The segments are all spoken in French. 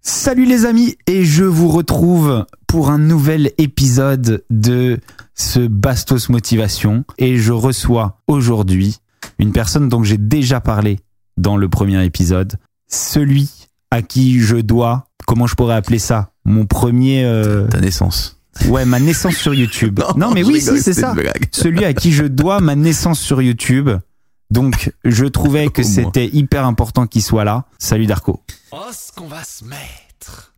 Salut les amis et je vous retrouve pour un nouvel épisode de ce Bastos Motivation et je reçois aujourd'hui une personne dont j'ai déjà parlé dans le premier épisode, celui à qui je dois, comment je pourrais appeler ça, mon premier euh, Ta naissance. ouais, ma naissance sur YouTube. Non, non mais oui, si c'est ça. Celui à qui je dois ma naissance sur YouTube. Donc, je trouvais que c'était hyper important qu'il soit là. Salut Darko. Oh, ce qu'on va se mettre.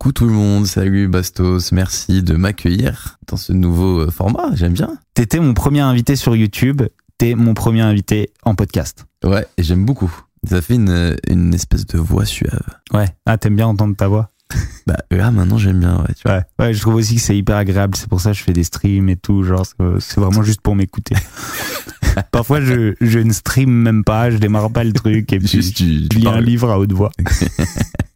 Coucou tout le monde, salut Bastos, merci de m'accueillir dans ce nouveau euh, format, j'aime bien. T'étais mon premier invité sur YouTube. T'es mon premier invité en podcast. Ouais, et j'aime beaucoup. Ça fait une, une espèce de voix suave. Ouais. Ah, t'aimes bien entendre ta voix? Bah là maintenant j'aime bien, ouais, tu vois. Ouais. Ouais, je trouve aussi que c'est hyper agréable. C'est pour ça que je fais des streams et tout. Genre, c'est- c'est vraiment juste pour m'écouter. Parfois, je, je ne stream même pas, je démarre pas le truc et puis Juste tu, je lis un livre à haute voix.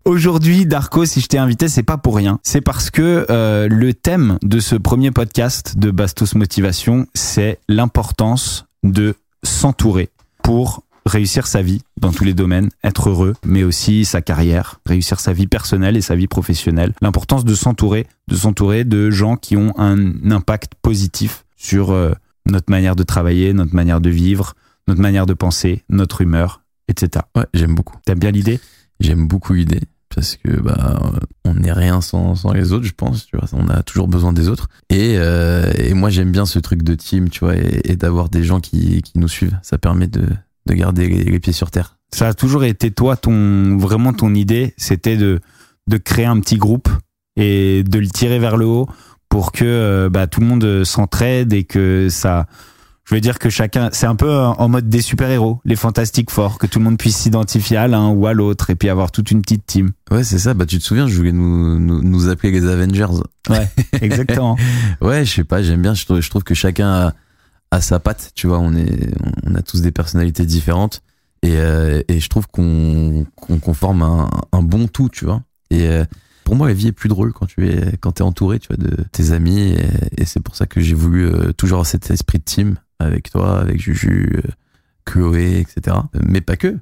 Aujourd'hui, Darko, si je t'ai invité, c'est pas pour rien. C'est parce que euh, le thème de ce premier podcast de Bastos Motivation, c'est l'importance de s'entourer pour réussir sa vie dans tous les domaines, être heureux, mais aussi sa carrière, réussir sa vie personnelle et sa vie professionnelle. L'importance de s'entourer, de s'entourer de gens qui ont un impact positif sur euh, notre manière de travailler, notre manière de vivre, notre manière de penser, notre humeur, etc. Ouais, j'aime beaucoup. T'aimes bien l'idée? J'aime beaucoup l'idée parce que bah euh, on n'est rien sans, sans les autres, je pense. Tu vois, on a toujours besoin des autres. Et, euh, et moi j'aime bien ce truc de team, tu vois, et, d'avoir des gens qui, qui nous suivent. Ça permet de, de garder les, les pieds sur terre. Ça a toujours été toi, ton vraiment ton idée, c'était de de créer un petit groupe et de le tirer vers le haut pour que euh, bah, tout le monde s'entraide et que ça. Je veux dire que chacun, c'est un peu en mode des super héros, les fantastiques forts, que tout le monde puisse s'identifier à l'un ou à l'autre et puis avoir toute une petite team. Ouais, c'est ça. Bah tu te souviens, je voulais nous, nous, nous appeler les Avengers. Ouais, exactement. Ouais, je sais pas, j'aime bien. Je trouve, je trouve que chacun a, a sa patte. Tu vois, on est, on a tous des personnalités différentes, et, euh, et je trouve qu'on qu'on qu'on forme un, un bon tout. Tu vois. Et euh, pour moi, la vie est plus drôle quand tu es quand t'es entouré, tu vois, de tes amis. Et, et c'est pour ça que j'ai voulu euh, toujours avoir cet esprit de team avec toi, avec Juju. euh, Chloé, etc. Mais pas que.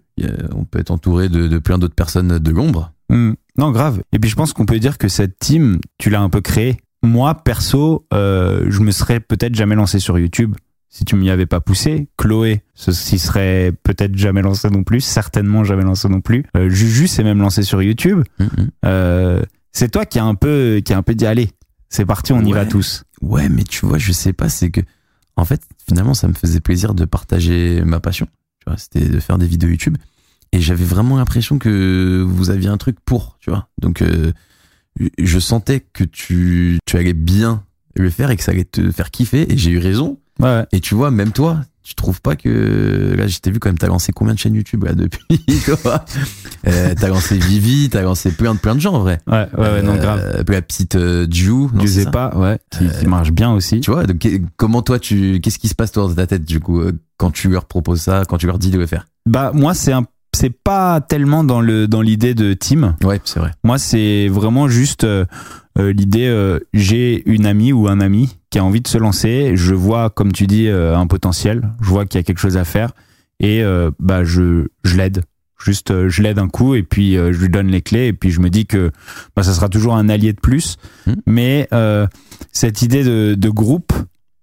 On peut être entouré de, de plein d'autres personnes de l'ombre. Hmm. Non, grave. Et puis je pense qu'on peut dire que cette team, tu l'as un peu créée. Moi, perso, euh, je me serais peut-être jamais lancé sur YouTube si tu m'y avais pas poussé. Chloé, ce s'y serait peut-être jamais lancé non plus, certainement jamais lancé non plus. Euh, Juju s'est même lancé sur YouTube. Mhm. Euh, c'est toi qui a un peu, qui a un peu dit allez, c'est parti, on y va tous. Ouais, mais tu vois, je sais pas, c'est que, en fait, finalement, ça me faisait plaisir de partager ma passion. Tu vois, c'était de faire des vidéos YouTube. Et j'avais vraiment l'impression que vous aviez un truc pour, tu vois. Donc, euh, je sentais que tu, tu allais bien le faire et que ça allait te faire kiffer. Et j'ai eu raison. Ouais. Et tu vois, même toi, tu trouves pas que là, je t'ai vu quand même, t'as lancé combien de chaînes YouTube là depuis quoi euh, T'as lancé Vivi, t'as lancé plein de plein de gens en vrai. Ouais, ouais, ouais, non, grave. Euh, la petite euh, Ju, non, ça? Zepa, ouais, qui, qui marche bien aussi. tu vois, donc, comment toi, tu, qu'est-ce qui se passe toi dans ta tête du coup euh, quand tu leur proposes ça, quand tu leur dis de le faire? Bah, moi, c'est un, c'est pas tellement dans le, dans l'idée de team. Ouais, c'est vrai. Moi, c'est vraiment juste euh, euh, l'idée. euh, j'ai une amie ou un ami qui a envie de se lancer. Je vois, comme tu dis, euh, un potentiel. Je vois qu'il y a quelque chose à faire et euh, bah je, je l'aide. Juste, je l'aide un coup et puis euh, je lui donne les clés et puis je me dis que bah, ça sera toujours un allié de plus. Hmm. Mais euh, cette idée de, de groupe,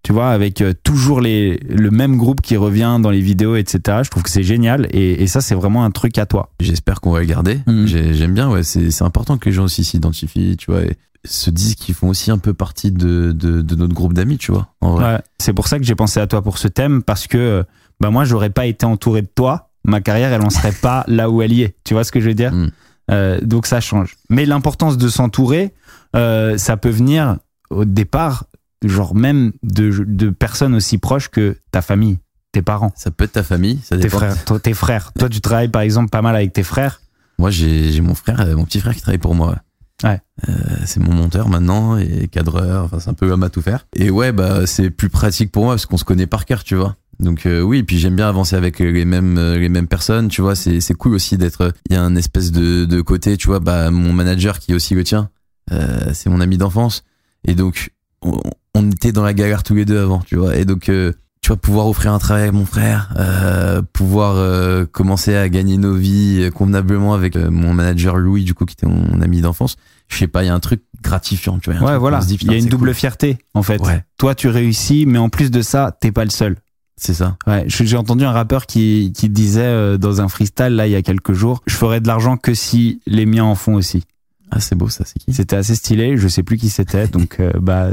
tu vois, avec euh, toujours les, le même groupe qui revient dans les vidéos, etc. Je trouve que c'est génial et, et ça, c'est vraiment un truc à toi. J'espère qu'on va le garder. J'ai- J'aime bien, ouais, c'est, important que les gens aussi s'identifient, tu vois, et se disent qu'ils font aussi un peu partie de, de, de notre groupe d'amis, tu vois. Ouais. C'est pour ça que j'ai pensé à toi pour ce thème parce que bah moi j'aurais pas été entouré de toi ma carrière, elle en serait pas là où elle y est. Tu vois ce que je veux dire Mm. Euh, Donc ça change. Mais l'importance de s'entourer, euh, ça peut venir au départ, genre même de, de personnes aussi proches que ta famille, tes parents, Ça peut être ta famille, ça tes dépend. frères. Toi, tes frères. Toi, tu travailles par exemple pas mal avec tes frères. Moi, j'ai mon frère, euh, mon petit frère qui travaille pour moi. Ouais. Euh, c'est mon monteur maintenant et cadreur. Enfin, c'est un peu l'homme à tout faire. Et ouais, bah c'est plus pratique pour moi parce qu'on se connaît par cœur, tu vois. Donc euh, oui, puis j'aime bien avancer avec les mêmes euh, les mêmes personnes, tu vois. C'est c'est cool aussi d'être. Il y a un espèce de de côté, tu vois. Bah mon manager qui est aussi le tien, euh, c'est mon ami d'enfance. Et donc on, on était dans la galère tous les deux avant, tu vois. Et donc euh, tu vois pouvoir offrir un travail à mon frère, euh, pouvoir euh, commencer à gagner nos vies euh, convenablement avec euh, mon manager Louis du coup qui était mon ami d'enfance. Je sais pas, il y a un truc gratifiant, tu vois. Ouais, voilà. dit, Il y a une double cool. fierté en fait. Ouais. Toi, tu réussis, mais en plus de ça, t'es pas le seul. C'est ça. Ouais, j'ai entendu un rappeur qui, qui disait euh, dans un freestyle là il y a quelques jours, je ferais de l'argent que si les miens en font aussi. Ah, c'est beau ça, c'est qui C'était assez stylé, je sais plus qui c'était, donc euh, bah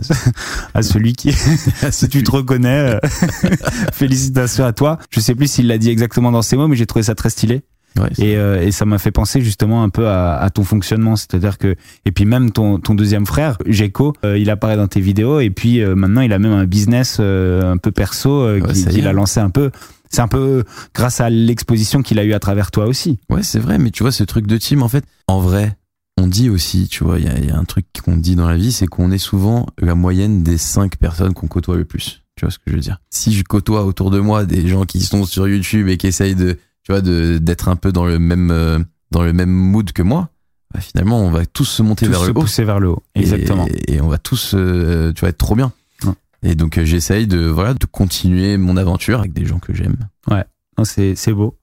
à celui qui, si tu te reconnais, euh, félicitations à toi. Je sais plus s'il l'a dit exactement dans ces mots, mais j'ai trouvé ça très stylé. Ouais, Et, euh, et ça m'a fait penser justement un peu à, à ton fonctionnement, c'est-à-dire que et puis même ton, ton deuxième frère, Geko, euh, il apparaît dans tes vidéos et puis euh, maintenant il a même un business euh, un peu perso Ouais, qu'il a lancé un peu. C'est un peu grâce à l'exposition qu'il a eu à travers toi aussi. Ouais, c'est vrai, mais tu vois, ce truc de team, en fait, en vrai, on dit aussi, tu vois, il y a, il y a un truc qu'on dit dans la vie, c'est qu'on est souvent la moyenne des cinq personnes qu'on côtoie le plus. Tu vois ce que je veux dire? Si je côtoie autour de moi des gens qui sont sur YouTube et qui essayent de, tu vois, d'être un peu dans le même euh, dans le même mood que moi, bah, finalement, on va tous se monter Tous vers se le haut. pousser vers le haut. Exactement. Et, et on va tous, euh, tu vois, être trop bien. Ouais. Et donc, euh, j'essaye de, voilà, de continuer mon aventure avec des gens que j'aime. C'est c'est beau.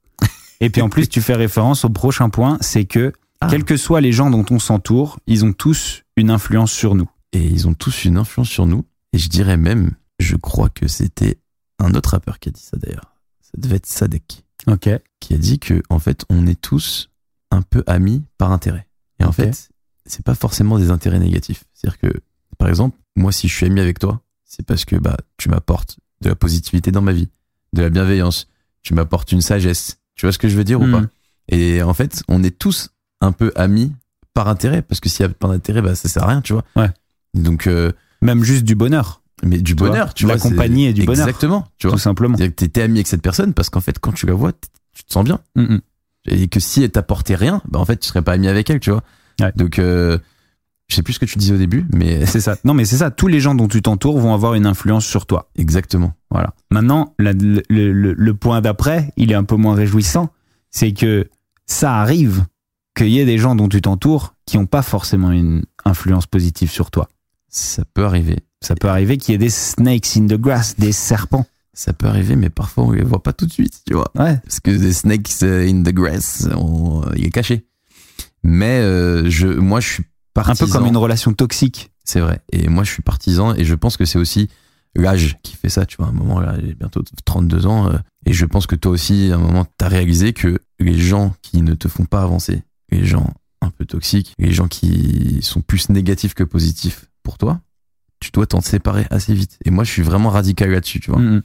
Et puis en plus, tu fais référence au prochain point, c'est que Ah. quels que soient les gens dont on s'entoure, ils ont tous une influence sur nous. et ils ont tous une influence sur nous. Et je dirais même, je crois que c'était un autre rappeur qui a dit ça d'ailleurs. Ça devait être Sadek, Ok. qui a dit que en fait, on est tous un peu amis par intérêt. Et en Ok. fait, c'est pas forcément des intérêts négatifs. C'est-à-dire que, par exemple, moi, si je suis ami avec toi, c'est parce que bah tu m'apportes de la positivité dans ma vie, de la bienveillance, tu m'apportes une sagesse. Tu vois ce que je veux dire ou Hmm. pas? Et en fait, on est tous un peu amis par intérêt, parce que s'il y a pas d'intérêt, bah ça sert à rien, tu vois. Ouais. Donc, euh, Même juste du bonheur, mais du Tu vois, bonheur, tu la vois. c'est- compagnie et du bonheur. Exactement, tu vois. tout simplement. C'est-à-dire que t'es ami avec cette personne parce qu'en fait, quand tu la vois, tu te sens bien. Mm, mm. Et que si elle t'apportait rien, bah en fait, tu serais pas ami avec elle, tu vois. Ouais. Donc, euh, je sais plus ce que tu disais au début, mais C'est ça. Non, mais c'est ça. Tous les gens dont tu t'entoures vont avoir une influence sur toi. exactement. Voilà. Maintenant, la- le, le- le point d'après, il est un peu moins réjouissant. C'est que ça arrive qu'il y ait des gens dont tu t'entoures qui n'ont pas forcément une influence positive sur toi. Ça peut arriver. Ça peut arriver qu'il y ait des snakes in the grass, des serpents. Ça peut arriver, mais parfois on les voit pas tout de suite, tu vois. Ouais. Parce que the snakes euh, in the grass, on- il est caché. Mais euh, je, moi, je suis Un partisan. peu comme une relation toxique. C'est vrai. Et moi, je suis partisan et je pense que c'est aussi l'âge qui fait ça. Tu vois, à un moment, là, j'ai bientôt 32 ans. euh, et je pense que toi aussi, à un moment, t'as réalisé que les gens qui ne te font pas avancer, les gens un peu toxiques, les gens qui sont plus négatifs que positifs pour toi, tu dois t'en séparer assez vite. Et moi, je suis vraiment radical là-dessus, tu vois. Mm, mm.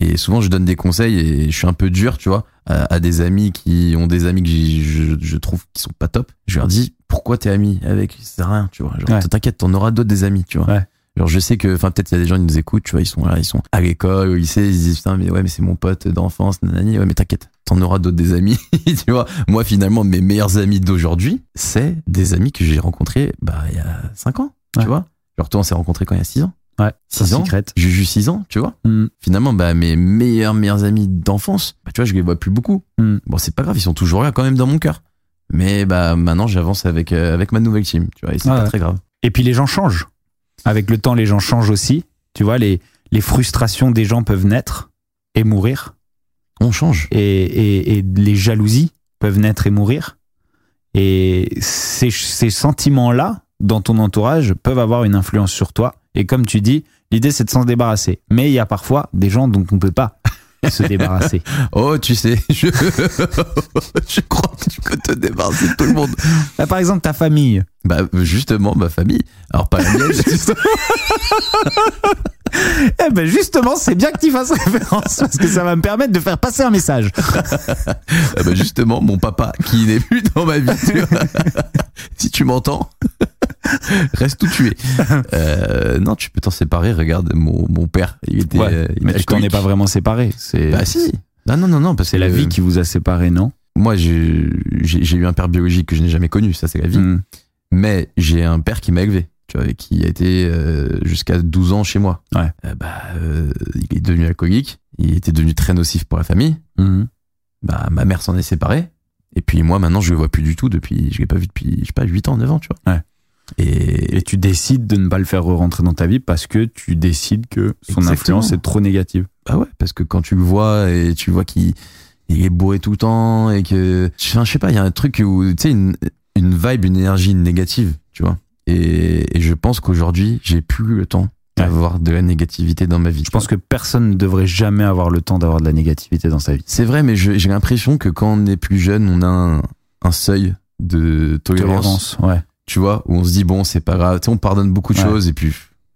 Et souvent, je donne des conseils et je suis un peu dur, tu vois, à, à des amis qui ont des amis que je, je trouve qui sont pas top. Je leur dis, pourquoi t'es ami avec? Ça sert à rien, tu vois. Genre, Ouais. t'inquiète, t'en auras d'autres des amis, tu vois. Ouais. Genre, je sais que, enfin, peut-être il y a des gens qui nous écoutent, tu vois, ils sont là, ils sont à l'école, au lycée, ils se disent, putain, mais ouais, mais c'est mon pote d'enfance, nanani. Ouais, mais t'inquiète, t'en auras d'autres des amis, tu vois. Moi, finalement, mes meilleurs amis d'aujourd'hui, c'est des amis que j'ai rencontrés, bah, il y a 5 ans, Ouais. tu vois. Genre, toi, on s'est rencontrés quand il y a 6 ans. Ouais. 6 ans. Secret. Juju 6 ans, tu vois Mm. finalement bah mes meilleurs meilleurs amis d'enfance bah tu vois je les vois plus beaucoup Mm. bon c'est pas grave ils sont toujours là quand même dans mon cœur mais bah maintenant j'avance avec euh, avec ma nouvelle team tu vois et c'est Ah pas ouais. très grave Et puis les gens changent. Avec le temps, les gens changent aussi. Tu vois, les, les frustrations des gens peuvent naître et mourir. on change Et, et, et les jalousies peuvent naître et mourir. Et ces, ces sentiments-là, dans ton entourage, peuvent avoir une influence sur toi. Et comme tu dis, l'idée c'est de s'en débarrasser. Mais il y a parfois des gens dont on peut pas. Se débarrasser Oh, tu sais, je, je crois que tu peux te débarrasser de tout le monde. Bah, Par exemple, ta famille. Bah, justement, ma famille. Alors, pas la mienne. Eh ben justement, c'est bien que tu fasses référence parce que ça va me permettre de faire passer un message. Ah bah, justement, mon papa, qui n'est plus dans ma vie, tu si tu m'entends, reste où tu es. Euh, non, tu peux t'en séparer. Regarde, mon, mon père, il était. Ouais, euh, mais tu t'en es pas vraiment séparé. C'est Bah, si. Ah, non, non, non, parce que la vie qui vous a séparé, non? Moi, j'ai eu un père biologique que je n'ai jamais connu, ça, c'est la vie. Hmm. Mais j'ai un père qui m'a élevé, tu vois, qui a été euh, jusqu'à 12 ans chez moi. Ouais. Euh, bah, euh, il est devenu alcoolique, il était devenu très nocif pour la famille. Mhm. Bah, ma mère s'en est séparée. Et puis moi, maintenant, je le vois plus du tout depuis, je l'ai pas vu depuis, je sais pas, 8 ans, 9 ans, tu vois. Ouais. Et, Et tu décides de ne pas le faire rentrer dans ta vie parce que tu décides que son Exactement. influence est trop négative. bah ouais, parce que quand tu le vois et tu vois qu'il il est bourré tout le temps et que, enfin, je sais pas, il y a un truc où, tu sais, une, une vibe, une énergie négative, tu vois. Et, et je pense qu'aujourd'hui, j'ai plus le temps d'avoir de la négativité dans ma vie. Je pense que personne ne devrait jamais avoir le temps d'avoir de la négativité dans sa vie. C'est vrai, mais j'ai l'impression que quand on est plus jeune, on a un, un seuil de tolérance, Tolérance, ouais. Tu vois, où on se dit, bon, c'est pas grave, tu sais, on pardonne beaucoup de Ouais. choses et puis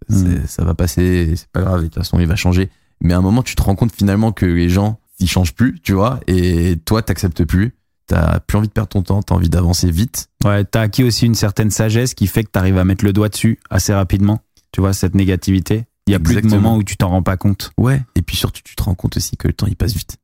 Mm. ça va passer, c'est pas grave, de toute façon, il va changer. Mais à un moment, tu te rends compte finalement que les gens, ils changent plus, tu vois, et toi, t'acceptes plus, t'as plus envie de perdre ton temps, t'as envie d'avancer vite. Ouais, t'as acquis aussi une certaine sagesse qui fait que t'arrives à mettre le doigt dessus assez rapidement. Tu vois, cette négativité. Il y a plus de moments où tu t'en rends pas compte. Ouais. Et puis surtout, tu te rends compte aussi que le temps, il passe vite.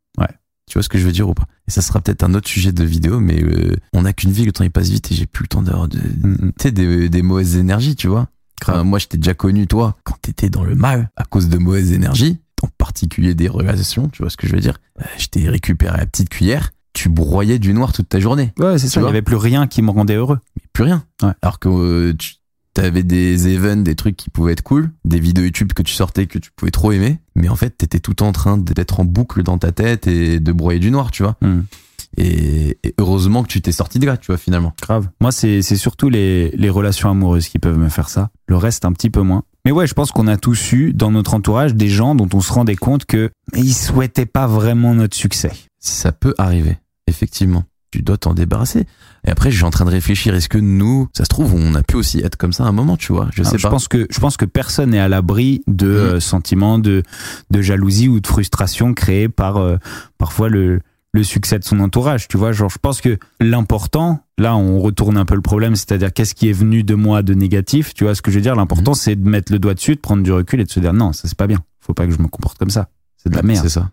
Tu vois ce que je veux dire ou pas? Et ça sera peut-être un autre sujet de vidéo, mais euh, on n'a qu'une vie, le temps, il passe vite et j'ai plus le temps d'avoir de, Mhm. tu sais, des, des mauvaises énergies, tu vois. Enfin, moi, je t'ai déjà connu, toi, quand t'étais dans le mal à cause de mauvaises énergies, en particulier des relations, tu vois ce que je veux dire? Euh, je t'ai récupéré à la petite cuillère, tu broyais du noir toute ta journée. Ouais, c'est ça. Il y vois? avait plus rien qui me rendait heureux. Mais plus rien. Ouais. Alors que euh, tu avais des events, des trucs qui pouvaient être cool, des vidéos YouTube que tu sortais que tu pouvais trop aimer, mais en fait, t'étais tout en train d'être en boucle dans ta tête et de broyer du noir, tu vois. Mhm. Et, et heureusement que tu t'es sorti de là, tu vois, finalement. Grave. Moi, c'est c'est surtout les, les relations amoureuses qui peuvent me faire ça. Le reste, un petit peu moins. Mais ouais, je pense qu'on a tous eu dans notre entourage des gens dont on se rendait compte que ils souhaitaient pas vraiment notre succès. Ça peut arriver, effectivement. Tu dois t'en débarrasser. Et après, je suis en train de réfléchir. Est-ce que nous, ça se trouve, on a pu aussi être comme ça à un moment, tu vois Je Alors, sais je pas. pense que je pense que personne n'est à l'abri de Mhm. euh, sentiments de de jalousie ou de frustration créés par euh, parfois le le succès de son entourage, tu vois, genre je pense que l'important, là on retourne un peu le problème, c'est-à-dire qu'est-ce qui est venu de moi de négatif, tu vois ce que je veux dire, l'important c'est de mettre le doigt dessus, de prendre du recul et de se dire non, ça c'est pas bien, faut pas que je me comporte comme ça, c'est de la merde. C'est ça.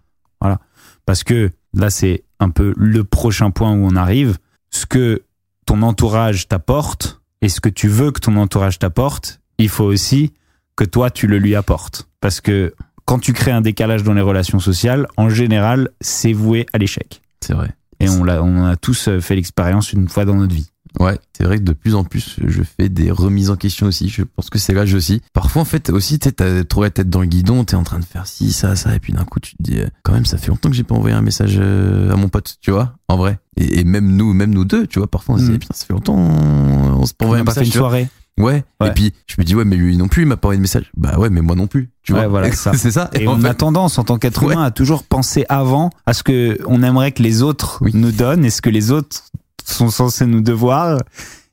Parce que là, c'est un peu le prochain point où on arrive. Ce que ton entourage t'apporte et ce que tu veux que ton entourage t'apporte, il faut aussi que toi, tu le lui apportes. Parce que quand tu crées un décalage dans les relations sociales, en général, c'est voué à l'échec. C'est vrai. Et on, l'a, on a tous euh, fait l'expérience une fois dans notre vie. Ouais, c'est vrai que de plus en plus, je fais des remises en question aussi. Je pense que c'est l'âge aussi. Parfois, en fait, aussi, tu sais, t'as trop la tête dans le guidon, t'es en train de faire ci, ça, ça, et puis d'un coup, tu te dis, euh, quand même, ça fait longtemps que j'ai pas envoyé un message euh, à mon pote, tu vois, en vrai. Et, et même nous, même nous deux, tu vois, parfois, on se dit, Mhm. putain, ça fait longtemps, on, on s'est pas envoyé un pas fait message. une soirée. Ouais. Ouais. Et puis, je me dis, ouais, mais lui non plus, il m'a pas envoyé de message. Bah ouais, mais moi non plus, tu Ouais, vois. voilà, c'est ça. Et on fait, a tendance, en tant qu'être Ouais. humain, à toujours penser avant à ce que on aimerait que les autres Oui. nous donnent et ce que les autres sont censés nous devoir.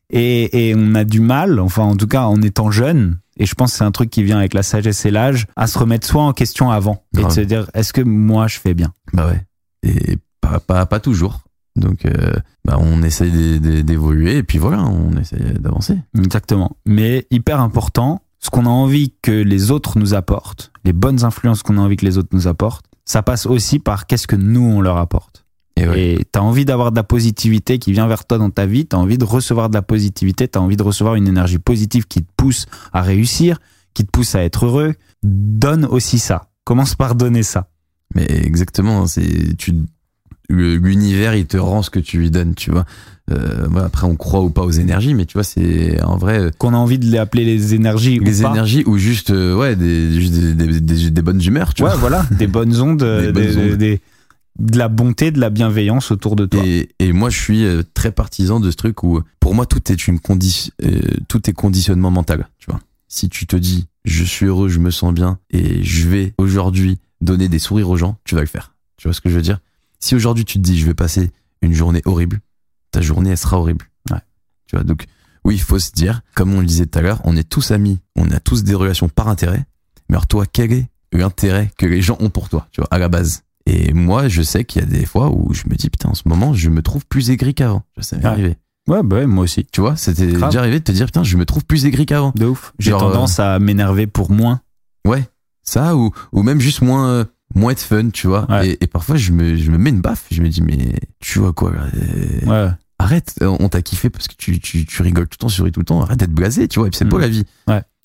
Et, et on a du mal, enfin, en tout cas, en étant jeune, et je pense que c'est un truc qui vient avec la sagesse et l'âge, à se remettre soi en question avant. Et de se dire, est-ce que moi, je fais bien? Bah ouais. Et pas, pas, pas toujours. Donc, euh, bah, on d'é- d'évoluer, et puis voilà, on essaye d'avancer. Exactement. Mais hyper important, ce qu'on a envie que les autres nous apportent, les bonnes influences qu'on a envie que les autres nous apportent, ça passe aussi par qu'est-ce que nous, on leur apporte. Et ouais. Envie d'avoir de la positivité qui vient vers toi dans ta vie, t'as envie de recevoir de la positivité, t'as envie de recevoir une énergie positive qui te pousse à réussir, qui te pousse à être heureux. Donne aussi ça. Commence par donner ça. Mais exactement, c'est tu l'univers il te rend ce que tu lui donnes, tu vois. Euh, voilà, après on croit ou pas aux énergies, mais tu vois c'est en vrai euh, Qu'on a envie de les appeler les énergies les ou pas. énergies ou juste euh, ouais des juste des, des, des- des bonnes humeurs, tu Ouais, vois. voilà, des bonnes ondes, Des bonnes des- ondes. De la bonté, de la bienveillance autour de toi. Et, et moi je suis euh, très partisan de ce truc où pour moi tout est une condition, tout est conditionnement mental, tu vois. Si tu te dis je suis heureux, je me sens bien et je vais aujourd'hui donner des sourires aux gens, tu vas le faire. Tu vois ce que je veux dire? Si aujourd'hui tu te dis je vais passer une journée horrible, ta journée elle sera horrible. Ouais. Tu vois donc oui, il faut se dire, comme on le disait tout à l'heure, on est tous amis, on a tous des relations par intérêt. Mais alors toi, quel est l'intérêt que les gens ont pour toi, tu vois, à la base? Et moi, je sais qu'il y a des fois où je me dis putain, en ce moment, je me trouve plus aigri qu'avant. Ça m'est Ouais. arrivé. Ouais, bah ouais, moi aussi. Tu vois, c'était déjà arrivé de te dire putain, je me trouve plus aigri qu'avant. De ouf. J'ai tendance à m'énerver pour moins. Ouais, ça ou ou même juste moins euh, moins être fun, tu vois. Ouais. Et, et parfois je me je me mets une baffe, je me dis mais tu vois quoi euh, Ouais. Arrête, euh, on t'a kiffé parce que tu, tu tu rigoles tout le temps, tu ris tout le temps. Arrête d'être blasé, tu vois. Et puis c'est beau Mm. la vie.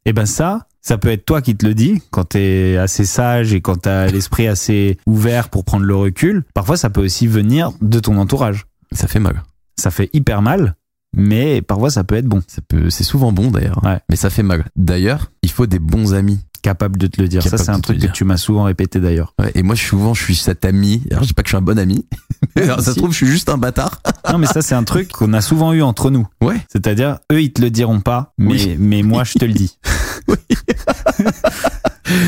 Et ben ça, ça peut être toi qui te le dis quand t'es assez sage et quand t'as l'esprit assez ouvert pour prendre le recul. Parfois, ça peut aussi venir de ton entourage. Ça fait mal. Ça fait hyper mal, mais parfois ça peut être bon. Ça peut, c'est souvent bon d'ailleurs. Ouais. Mais ça fait mal. D'ailleurs, il faut des bons amis. Capable de te le dire. Ça, c'est un truc que tu m'as souvent répété d'ailleurs. Ouais, et moi, souvent, je suis cet ami. Alors, je dis pas que je suis un bon ami. Mais alors, ça se trouve, je suis juste un bâtard. Non, mais ça, c'est un truc qu'on a souvent eu entre nous. Ouais. C'est-à-dire, eux, ils te le diront pas, mais, Oui. mais moi, je te le dis.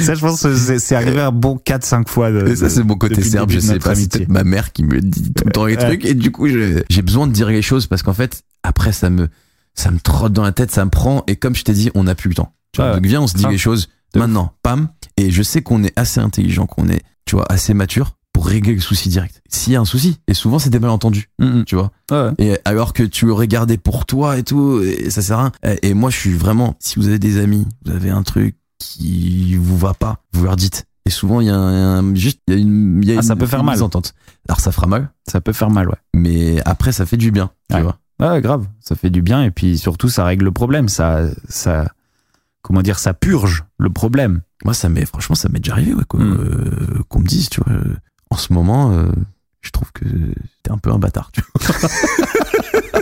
ça, je pense que c'est arrivé un bon 4-5 fois. De, Et ça, c'est mon côté serbe. Je sais pas. C'est peut-être ma mère qui me dit tout le temps les Ouais. trucs. Et du coup, j'ai besoin de dire les choses parce qu'en fait, après, ça me, ça me trotte dans la tête, ça me prend. Et comme je t'ai dit, on n'a plus le temps. Tu vois, Ouais. donc viens, on se dit les choses De maintenant. Pam. Et je sais qu'on est assez intelligent, qu'on est, tu vois, assez mature pour régler le souci direct. S'il y a un souci. Et souvent, c'est des malentendus. Tu vois. Ouais. Et alors que tu l'aurais gardé pour toi et tout, et ça sert à rien. Et et moi, je suis vraiment, si vous avez des amis, vous avez un truc qui vous va pas, vous leur dites. Et souvent, il y a un, juste, il y a une, il y a Ah, ça une- peut faire une mal. Alors, ça fera mal, Ça peut faire mal, ouais. mais après, ça fait du bien, tu Ouais. vois. Ouais, grave. Ça fait du bien et puis surtout, ça règle le problème. Ça, ça, comment dire, ça purge le problème. Moi, ça m'est, franchement, ça m'est déjà arrivé, ouais, quoi. Mm. Euh, qu'on me dise, tu vois, euh, en ce moment, euh, je trouve que t'es un peu un bâtard, tu vois.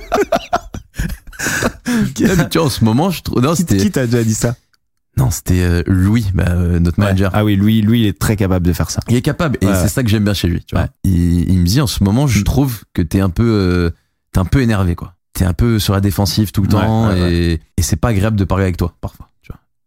Mais tu vois, en ce moment, je trouve, non, Qui, c'était, qui t'a déjà dit ça? Non, c'était euh, Louis, bah, euh, notre manager. Ah oui, lui, lui, il est très capable de faire ça. Il est capable et Ouais. c'est ça que j'aime bien chez lui. Tu vois. Ouais. Il, il me dit en ce moment, je Mm. trouve que t'es un peu, euh, t'es un peu énervé quoi. T'es un peu sur la défensive tout le temps et, et c'est pas agréable de parler avec toi parfois.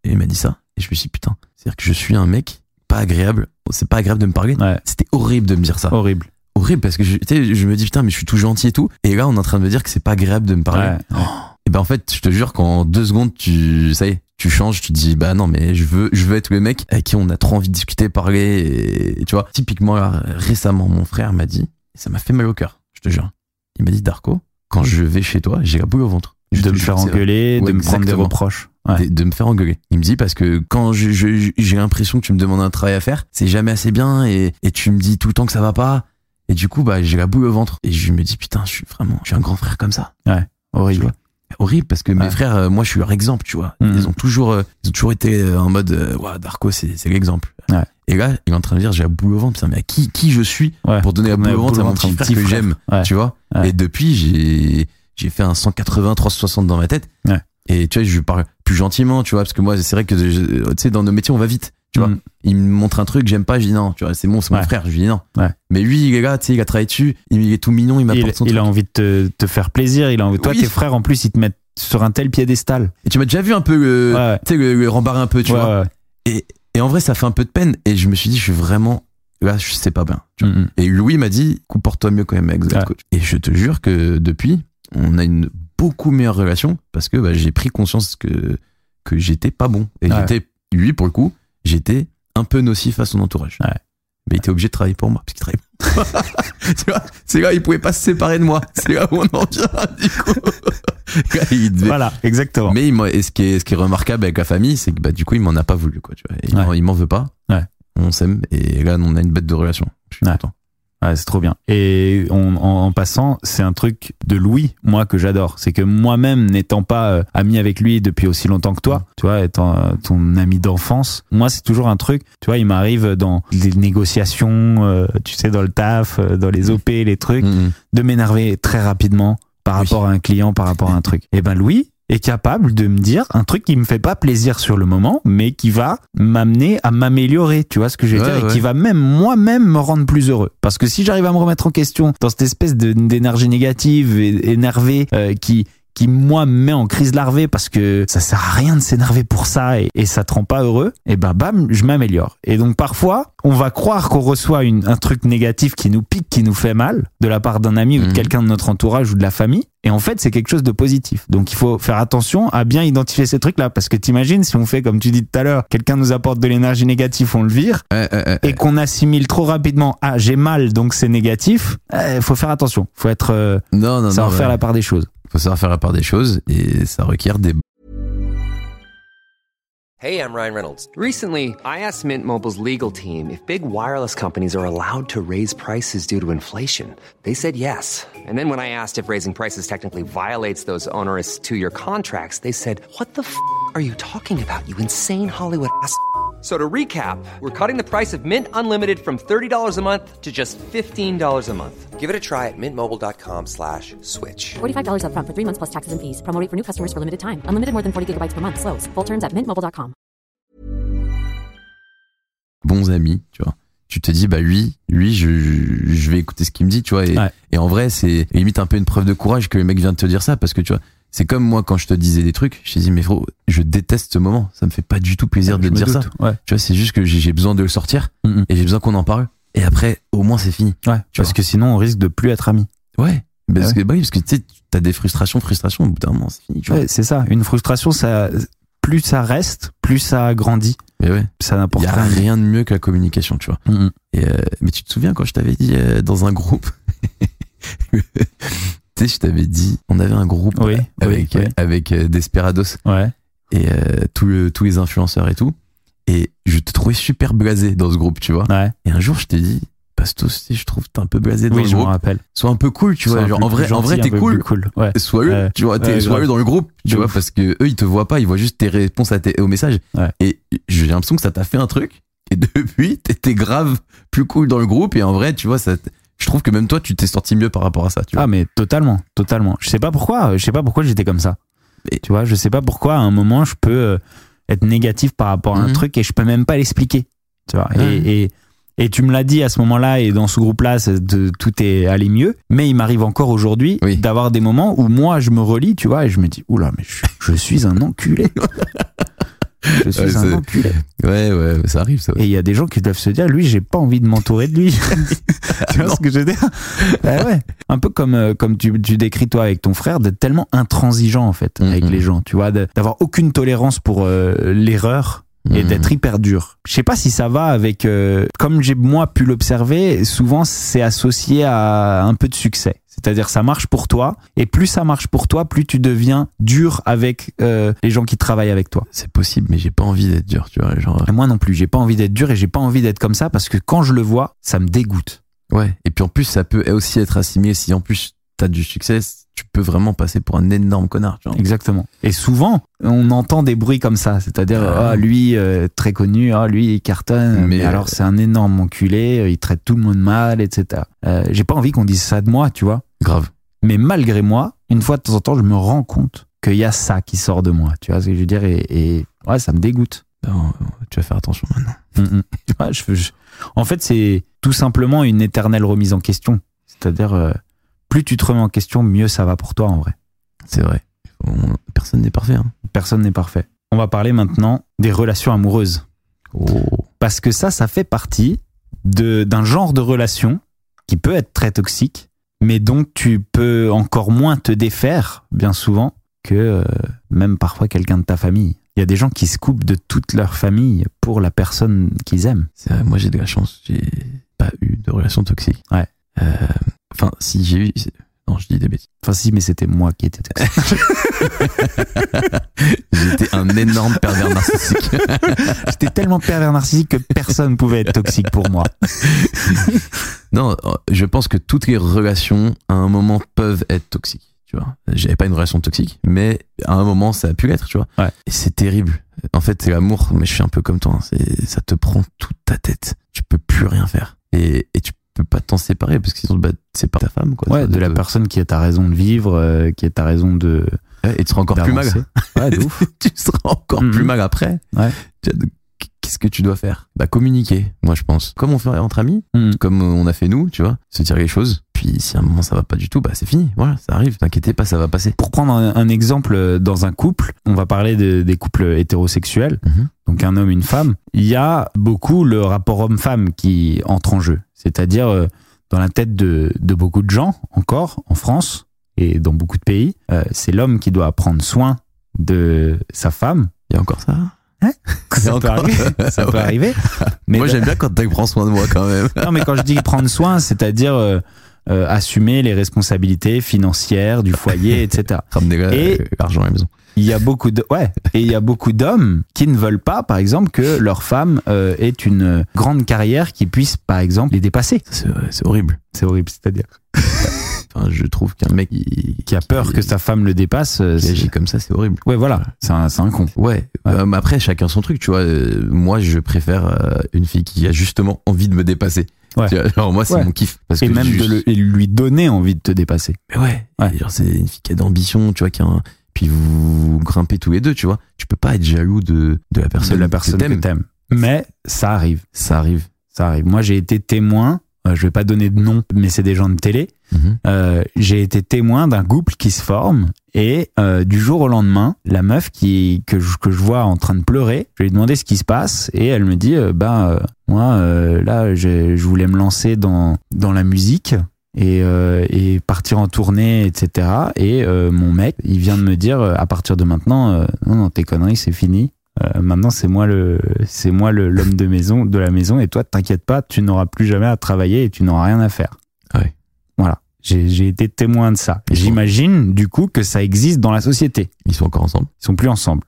Et il m'a dit ça et je me suis dit putain, c'est à dire que je suis un mec pas agréable. C'est pas agréable de me parler. Ouais, C'était horrible de me dire ça. horrible. Horrible parce que je, je me dis putain mais je suis tout gentil et tout. Et là on est en train de me dire que c'est pas agréable de me parler. Ouais, ouais. Et ben en fait, je te jure qu'en deux secondes, tu, ça y est, tu changes, tu te dis bah non mais je veux, je veux être le mec avec qui on a trop envie de discuter, parler. Et, et tu vois, typiquement là, récemment, mon frère m'a dit, et ça m'a fait mal au cœur, je te jure. Il m'a dit Darko, quand je vais chez toi, j'ai la boule au ventre. Je de me faire engueuler, Ouais, de me prendre des reproches. Ouais. De, de me faire engueuler. Il me dit parce que quand j'ai l'impression que tu me demandes un travail à faire, c'est jamais assez bien et, et tu me dis tout le temps que ça va pas. Et du coup, bah, j'ai la boule au ventre. Et je me dis, putain, je suis vraiment, je suis un grand frère comme ça. Tu Horrible. Horrible parce que mes Ouais. frères, euh, moi je suis leur exemple, tu vois. Mhm. Ils ont toujours, euh, ils ont toujours été euh, en mode, euh, Ouah, Darko, c'est c'est l'exemple. Ouais. Et là, il est en train de dire, j'ai la boule au ventre, putain, mais à qui, qui je suis Ouais. pour donner la boule au ventre à mon petit frère que j'aime, Ouais. tu vois. Ouais. Et depuis, j'ai, j'ai fait un 180, 360 dans ma tête. Ouais. Et tu vois, je parle plus gentiment, tu vois, parce que moi, c'est vrai que, tu sais, dans nos métiers, on va vite, tu vois. Mm. Il me montre un truc, j'aime pas, je dis non, tu vois, c'est bon, c'est mon Ouais. frère, je dis non. Ouais. Mais lui, il est là, tu sais, il a travaillé dessus, il, est tout mignon, il m'apporte son il truc. a envie de te, te faire plaisir. Il a envie. Toi, Oui. tes frères, en plus, ils te mettent sur un tel piédestal. Et tu m'as déjà vu un peu le, Ouais. tu sais, le, le rembarrer un peu, tu Ouais, vois. ouais. Et, et en vrai, ça fait un peu de peine. Et je me suis dit, je suis vraiment, là, je sais pas bien. tu vois. Mm, mm. Et Louis m'a dit, comporte-toi mieux quand même avec Ouais. coach. Et je te jure que depuis, on a une beaucoup meilleure relation parce que bah, j'ai pris conscience que, que j'étais pas bon. Et Ouais. j'étais, lui, pour le coup, j'étais un peu nocif à son entourage. Ouais. Mais il était obligé de travailler pour moi, parce qu'il travaillait tu vois, c'est là, il pouvait pas se séparer de moi. C'est là où on en vient, du coup. Là, il devait- Voilà, exactement. mais il et ce qui est ce qui est remarquable avec la famille, c'est que bah du coup il m'en a pas voulu quoi. Tu vois. Il Ouais. m'en- il m'en veut pas. Ouais. On s'aime et là on a une bête de relation. Je suis Ouais. content. Ouais, c'est trop bien. Et on- en, en passant, c'est un truc de Louis, moi, que j'adore. C'est que moi-même, n'étant pas euh, ami avec lui depuis aussi longtemps que toi, tu vois, étant euh, ton ami d'enfance, moi, c'est toujours un truc, tu vois, il m'arrive dans les négociations, euh, tu sais, dans le taf, euh, dans les OP, les trucs, Mhm. de m'énerver très rapidement par Oui. rapport à un client, par rapport à un truc. Et ben Louis est capable de me dire un truc qui me fait pas plaisir sur le moment, mais qui va m'amener à m'améliorer, tu vois ce que je veux Ouais, dire, et qui va même moi-même me rendre plus heureux. Parce que si j'arrive à me remettre en question dans cette espèce d'énergie négative et énervée euh, qui qui moi me met en crise larvée parce que ça sert à rien de s'énerver pour ça et, et ça te rend pas heureux, et ben bam, je m'améliore. Et donc parfois, on va croire qu'on reçoit une, un truc négatif qui nous pique, qui nous fait mal, de la part d'un ami ou de Mhm. quelqu'un de notre entourage ou de la famille. Et en fait, c'est quelque chose de positif. Donc il faut faire attention à bien identifier ces trucs-là. Parce que t'imagines, si on fait, comme tu dis tout à l'heure, quelqu'un nous apporte de l'énergie négative, on le vire, et qu'on assimile trop rapidement, ah, j'ai mal, donc c'est négatif, il faut faire attention. faut être, euh, Non, non, savoir non. faire ouais. la part des choses. Faut savoir faire la part des choses et ça requiert des Hey, I'm Ryan Reynolds. Recently, I asked Mint Mobile's legal team if big wireless companies are allowed to raise prices due to inflation. They said yes. And then when I asked if raising prices technically violates those onerous two year contracts, they said, What the f are you talking about, you insane Hollywood ass? So to recap, we're cutting the price of Mint Unlimited from $30 a month to just $15 a month. Give it a try at mintmobile.com slash switch. $45 upfront for three months plus taxes and fees. Promo rate for new customers for limited time. Unlimited more than 40 gigabytes per month. Slows. Full terms at mintmobile.com. bons amis, tu vois. Tu te dis, bah lui, lui, je, je- je vais écouter ce qu'il me dit, tu vois. Et, Ouais. et en vrai, c'est limite un peu une preuve de courage que le mec vient de te dire ça, parce que tu vois, c'est comme moi quand je te disais des trucs, je te dis, mais frérot, je déteste ce moment. Ça me fait pas du tout plaisir de te dire ça. Ouais. Tu vois, c'est juste que j'ai besoin de le sortir Mhm. et j'ai besoin qu'on en parle. Et après, au moins, c'est fini. Ouais. Parce vois. que sinon, on risque de plus être amis. Ouais. Parce Ouais. que, bah oui, parce que tu sais, t'as des frustrations, frustrations, au bout d'un moment, c'est fini, tu vois. Ouais, c'est ça. Une frustration, ça, plus ça reste, plus ça grandit. Mais ouais. Ça a rien. rien de mieux que la communication, tu vois. Et euh, mais tu te souviens quand je t'avais dit euh, dans un groupe, tu sais, je t'avais dit, on avait un groupe Oui, avec oui, oui. avec euh, Desperados Ouais. et euh, tous le- tous les influenceurs et tout. Et je te trouvais super blasé dans ce groupe, tu vois. Ouais. Et un jour, je t'ai dit, Pastos, si je trouve t'es un peu blasé dans le je groupe, rappelle. sois un peu cool, tu vois. Sois Genre, en vrai, en vrai, t'es cool. plus cool. Ouais. Sois-le, Ouais. tu vois, sois-le grave. dans le groupe, tu vois, ouf. parce que eux, ils te voient pas, ils voient juste tes réponses à tes, aux messages. Et j'ai l'impression que ça t'a fait un truc. Et depuis, t'étais grave plus cool dans le groupe. Et en vrai, tu vois, ça, je trouve que même toi, tu t'es sorti mieux par rapport à ça, tu vois. Ah mais totalement, totalement. Je sais pas pourquoi, je sais pas pourquoi j'étais comme ça. Mais- tu vois, je sais pas pourquoi à un moment je peux euh, être négatif par rapport à un Mhm. truc et je peux même pas l'expliquer. Tu vois. Et, et et tu me l'as dit à ce moment-là et dans ce groupe-là, tout est allé mieux. Mais il m'arrive encore aujourd'hui Oui. d'avoir des moments où moi je me relis, tu vois, et je me dis oula, mais je, je suis un enculé. je suis Ouais, un enculé. Ouais, ouais, ça arrive, ça. Et il y a des gens qui doivent se dire, lui, j'ai pas envie de m'entourer de lui. tu vois Non. ce que je veux dire? Bah ouais. Un peu comme euh, comme tu, tu décris toi avec ton frère, d'être tellement intransigeant en fait avec les gens. Tu vois, d'avoir aucune tolérance pour euh, l'erreur et Mhm. d'être hyper dur. Je sais pas si ça va avec, euh, comme j'ai moi pu l'observer, souvent c'est associé à un peu de succès. C'est-à-dire ça marche pour toi et plus ça marche pour toi, plus tu deviens dur avec euh, les gens qui travaillent avec toi. C'est possible, mais j'ai pas envie d'être dur, tu vois. Genre, Et moi non plus, j'ai pas envie d'être dur et j'ai pas envie d'être comme ça parce que quand je le vois, ça me dégoûte. ouais. Et puis en plus, ça peut aussi être assimilé si en plus t'as du succès, tu peux vraiment passer pour un énorme connard. Exactement. Et souvent, on entend des bruits comme ça, c'est-à-dire Ah. ah lui euh, très connu, ah lui il cartonne, mais, Mais, alors euh, c'est un énorme enculé, euh, il traite tout le monde mal, etc. Euh, j'ai pas envie qu'on dise ça de moi, tu vois. Grave. Mais malgré moi, une fois de temps en temps, je me rends compte qu'il y a ça qui sort de moi, tu vois ce que je veux dire, et, et ouais, ça me dégoûte. Non, tu vas faire attention maintenant. Mm, mm. Ouais, je- je- En fait, c'est tout simplement une éternelle remise en question. C'est-à-dire, plus tu te remets en question, mieux ça va pour toi en vrai. C'est vrai. On- Personne n'est parfait. Hein. Personne n'est parfait. On va parler maintenant des relations amoureuses. Oh. Parce que ça, ça fait partie de- d'un genre de relation qui peut être très toxique, mais dont tu peux encore moins te défaire, bien souvent, que euh, même parfois quelqu'un de ta famille. Il y a des gens qui se coupent de toute leur famille pour la personne qu'ils aiment. C'est vrai, moi j'ai de la chance, j'ai pas eu de relation toxique. Ouais. Euh, Enfin, si j'ai eu. Non, je dis des bêtises. Enfin, si, mais c'était moi qui étais. J'étais un énorme pervers narcissique. J'étais tellement pervers narcissique que personne pouvait être toxique pour moi. non, euh, je pense que toutes les relations, à un moment, peuvent être toxiques. Tu vois, j'avais pas une relation toxique, mais à un moment, ça a pu l'être, tu vois. Ouais. Et c'est terrible. En fait, c'est l'amour, mais je suis un peu comme toi. hein. Ça te prend toute ta tête. Tu peux plus rien faire. Et, et tu peux pas t'en séparer parce que sinon, bah, c'est pas ta femme, quoi. Ouais, de la te- personne qui est ta raison de vivre, euh, qui est ta raison de. Ouais, et tu seras encore plus mal. Ouais, de ouf. tu seras encore Mhm. plus mal après. Ouais. Qu'est-ce que tu dois faire? Bah communiquer, moi je pense. Comme on fait entre amis, Mhm. comme on a fait nous, tu vois, se dire les choses, Puis si à un moment ça va pas du tout, bah c'est fini. Voilà, ça arrive. T'inquiétez pas, ça va passer. Pour prendre un, un exemple euh, dans un couple, on va parler de- des couples hétérosexuels, Mhm. donc un homme, une femme. Il y a beaucoup le rapport homme-femme qui entre en jeu. C'est-à-dire, euh, dans la tête de, de beaucoup de gens, encore, en France et dans beaucoup de pays, euh, c'est l'homme qui doit prendre soin de sa femme. Il y a encore ça? Ça peut arriver. Ça peut Ouais. arriver. Mais moi j'aime bien quand tu prends soin de moi quand même. Non, mais quand je dis prendre soin, c'est-à-dire euh, euh, assumer les responsabilités financières du foyer, etc. Ramener euh, Et- l'argent à la maison. Il y a beaucoup de ouais et il y a beaucoup d'hommes qui ne veulent pas, par exemple, que leur femme euh, ait une grande carrière qui puisse, par exemple, les dépasser. C'est horrible. C'est horrible, c'est-à-dire Enfin, je trouve qu'un mec qui, qui a peur que sa femme le dépasse. euh, qui c'est- agit comme ça, c'est horrible. Ouais, voilà, c'est un, un con. Ouais, euh, après chacun son truc, tu vois. Euh, moi, je préfère euh, une fille qui a justement envie de me dépasser. Ouais. Genre moi, c'est Ouais. mon kiff. Parce Et que même juste- de le- et lui donner envie de te dépasser. Mais ouais, Ouais. C'est une fille qui a d'ambition, tu vois, qui a un... puis vous grimpez tous les deux, tu vois. Tu peux pas être jaloux de de la personne, de la personne que t'aimes. Mais ça arrive, Ça arrive. ça arrive. Moi, j'ai été témoin. Euh, je vais pas donner de nom, mais c'est des gens de télé. Mhm. Euh, j'ai été témoin d'un couple qui se forme et euh, du jour au lendemain, la meuf qui que je, que je vois en train de pleurer, je lui ai demandé ce qui se passe et elle me dit euh, ben euh, moi euh, là j'ai- je voulais me lancer dans dans la musique et, euh, et partir en tournée etc et euh, mon mec il vient de me dire à partir de maintenant euh, non non tes conneries c'est fini Euh, maintenant c'est moi le c'est moi l'homme de maison de la maison et toi t'inquiète pas tu n'auras plus jamais à travailler et tu n'auras rien à faire. Ouais. voilà. J'ai été témoin de ça. J'imagine du coup que ça existe dans la société. Ils sont encore ensemble? ils sont plus ensemble.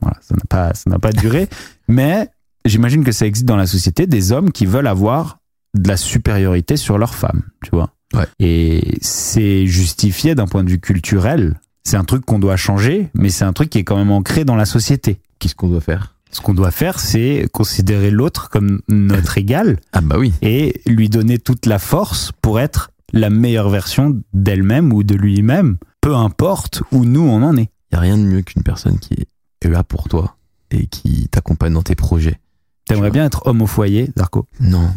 Voilà ça n'a pas ça n'a pas duré. Mais j'imagine que ça existe dans la société des hommes qui veulent avoir de la supériorité sur leurs femmes tu vois. Ouais. et c'est justifié d'un point de vue culturel. C'est un truc qu'on doit changer mais c'est un truc qui est quand même ancré dans la société Qu'est-ce qu'on doit faire? Ce qu'on doit faire c'est considérer l'autre comme notre égal Ah bah oui. et lui donner toute la force pour être la meilleure version d'elle-même ou de lui-même peu importe où nous on en est Il y a rien de mieux qu'une personne qui est là pour toi et qui t'accompagne dans tes projets. T'aimerais bien être homme au foyer, Darko? Non.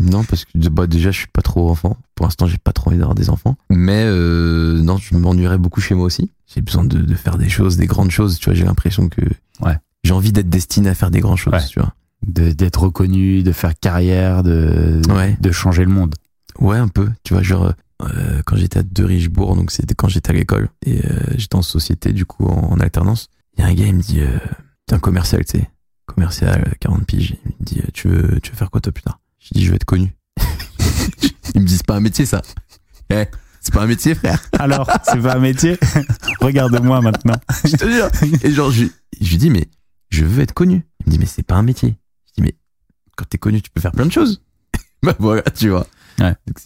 Non, parce que bah, déjà, je suis pas trop enfant. Pour l'instant, j'ai pas trop envie d'avoir des enfants. Mais euh, non, je m'ennuierais beaucoup chez moi aussi. J'ai besoin de, de faire des choses, des grandes choses. Tu vois, j'ai l'impression que Ouais. j'ai envie d'être destiné à faire des grandes choses. Ouais. Tu vois. De- D'être reconnu, de faire carrière, de, Ouais. de changer le monde. Ouais, un peu. Tu vois, genre euh, quand j'étais à De Richebourg, donc c'était quand j'étais à l'école et euh, j'étais en société du coup en, en alternance. Il y a un gars, il me dit, euh, t'es un commercial, tu sais, commercial, euh, 40 piges. Il me dit, euh, tu veux, tu veux faire quoi toi plus tard? Je dis, je veux être connu. il me dit, c'est pas un métier ça. Eh, c'est pas un métier, frère. Alors, c'est pas un métier? Regarde-moi maintenant. Je te jure. Et genre, je, je lui dis, mais je veux être connu. Il me dit, mais c'est pas un métier. Je dis, mais quand t'es connu, tu peux faire plein de choses. bah voilà, tu vois. Ouais. Donc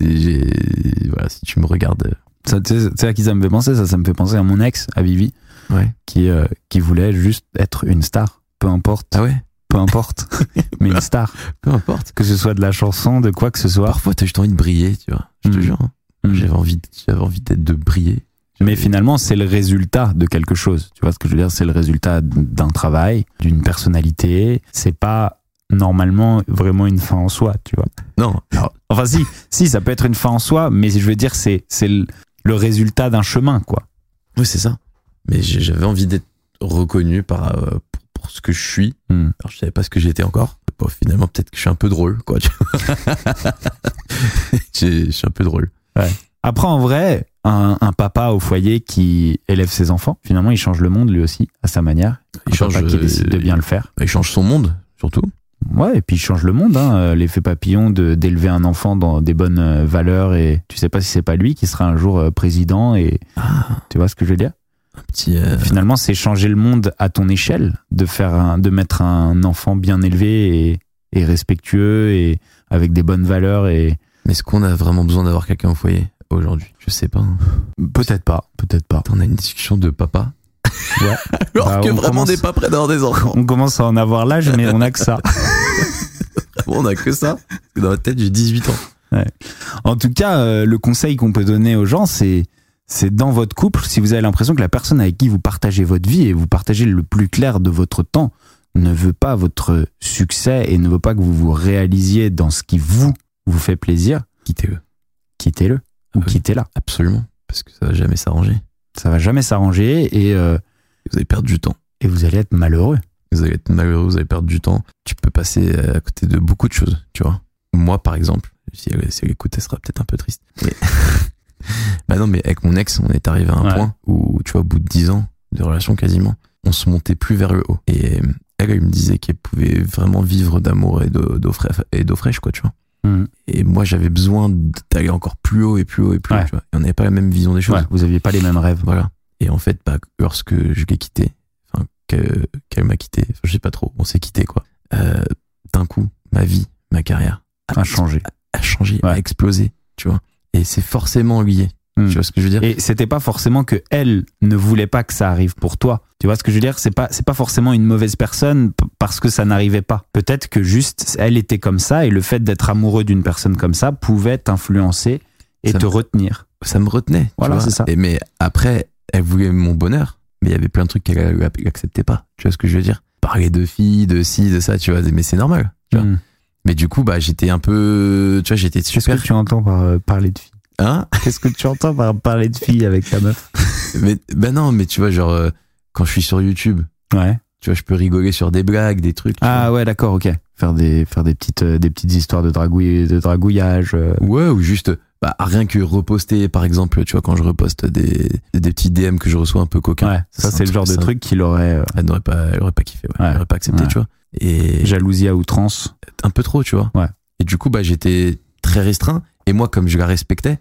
voilà, si tu me regardes, euh, Ça, tu sais, tu sais à qui ça me fait penser Ça, ça me fait penser à mon ex, à Vivi, ouais. qui, euh, qui voulait juste être une star. Peu importe, Ah ouais, peu importe, mais une star. peu importe. Que ce soit de la chanson, de quoi que ce soit. Parfois, t'as juste envie de briller, tu vois. Je te Mm. jure. hein. Mm. J'avais envie, de- j'avais envie d'être, de briller. Mais finalement, c'est le résultat de quelque chose. Tu vois ce que je veux dire? C'est le résultat d'un travail, d'une personnalité. C'est pas normalement vraiment une fin en soi, tu vois. Non, alors, Enfin, si, si, ça peut être une fin en soi, mais je veux dire, c'est c'est le, le résultat d'un chemin, quoi. oui, c'est ça. Mais j'avais envie d'être reconnu par, euh, pour, ce que je suis. Hmm. Alors, je savais pas ce que j'étais encore. Bon, finalement, peut-être que je suis un peu drôle, quoi. je suis un peu drôle. Après, en vrai, un, un papa au foyer qui élève ses enfants, finalement, il change le monde lui aussi, à sa manière. Il Un change, papa qui euh, décide de bien le faire. Il change son monde, surtout. Ouais, et puis il change le monde, hein, euh, l'effet papillon d'élever un enfant dans des bonnes euh, valeurs et tu sais pas si c'est pas lui qui sera un jour euh, président et tu vois ce que je veux dire? Un petit. euh, Finalement, c'est changer le monde à ton échelle, de faire un, de mettre un enfant bien élevé et, et respectueux et avec des bonnes valeurs et Mais est-ce qu'on a vraiment besoin d'avoir quelqu'un au foyer aujourd'hui? Je sais pas. hein. peut-être pas, peut-être pas. On a une discussion de papa? Ouais. Alors Bah, que on vraiment commence- on n'est pas prêt d'avoir des enfants. On commence à en avoir l'âge, mais on a que ça. on a que ça. Dans la tête, j'ai 18 ans. En tout cas, euh, le conseil qu'on peut donner aux gens, c'est c'est dans votre couple, si vous avez l'impression que la personne avec qui vous partagez votre vie et vous partagez le plus clair de votre temps ne veut pas votre succès et ne veut pas que vous vous réalisiez dans ce qui vous vous fait plaisir, Quittez-le. quittez-le ou Oui. quittez-la. Absolument. Parce que ça va jamais s'arranger. Ça va jamais s'arranger et, euh, Vous allez perdre du temps. et vous allez être malheureux. Vous allez être malheureux, vous allez perdre du temps. Tu peux passer à côté de beaucoup de choses, tu vois. Moi, par exemple, si elle, si elle écoute, elle sera peut-être un peu triste. Mais... bah non, mais avec mon ex, on est arrivé à un Ouais. point où, tu vois, au bout de 10 ans de relation quasiment, on se montait plus vers le haut. Et elle, elle me disait qu'elle pouvait vraiment vivre d'amour et d'eau d'eau fra- et d'eau fraîche, quoi, tu vois. Mhm. Et moi, j'avais besoin d'aller encore plus haut et plus haut et plus Ouais. haut, tu vois. Et on n'avait pas la même vision des choses. Ouais, vous aviez pas les mêmes rêves. Voilà. Et en fait, bah, lorsque je l'ai quitté, enfin, que- qu'elle m'a quitté, enfin, je sais pas trop, on s'est quitté, quoi. Euh, D'un coup, ma vie, ma carrière A changé. a changé, Ouais. a explosé, tu vois. Et c'est forcément lié. Mhm. Tu vois ce que je veux dire? Et c'était pas forcément que elle ne voulait pas que ça arrive pour toi. Tu vois ce que je veux dire? C'est pas c'est pas forcément une mauvaise personne parce que ça n'arrivait pas. Peut-être que juste elle était comme ça et le fait d'être amoureux d'une personne comme ça pouvait t'influencer et Ça te me- retenir. Ça me retenait. Voilà, c'est ça. Et mais après, elle voulait mon bonheur, mais il y avait plein de trucs qu'elle elle acceptait pas. Tu vois ce que je veux dire? Parler de filles, de ci, de ça, tu vois. Mais c'est normal. Tu vois. Mhm. Mais du coup, bah, j'étais un peu, tu vois, j'étais Qu'est-ce super. que tu entends par euh, parler de filles? Hein? Qu'est-ce que tu entends par parler de filles avec ta meuf? Mais ben non, mais tu vois, genre euh, quand je suis sur YouTube, Ouais. tu vois, je peux rigoler sur des blagues, des trucs. Ah ouais, d'accord, ok. Faire des faire des petites euh, des petites histoires de dragouille de dragouillage. euh. Ouais, ou juste, bah, rien que reposter, par exemple, tu vois, quand je reposte des, des petits DM que je reçois un peu coquins. Ouais, ça, c'est le genre de ça, truc qu'il aurait euh, Elle n'aurait pas, elle aurait pas kiffé, ouais. Ouais. Elle aurait pas accepté, Ouais. tu vois. Et jalousie à outrance. Un peu trop, tu vois. Ouais. Et du coup, bah, j'étais très restreint. Et moi, comme je la respectais,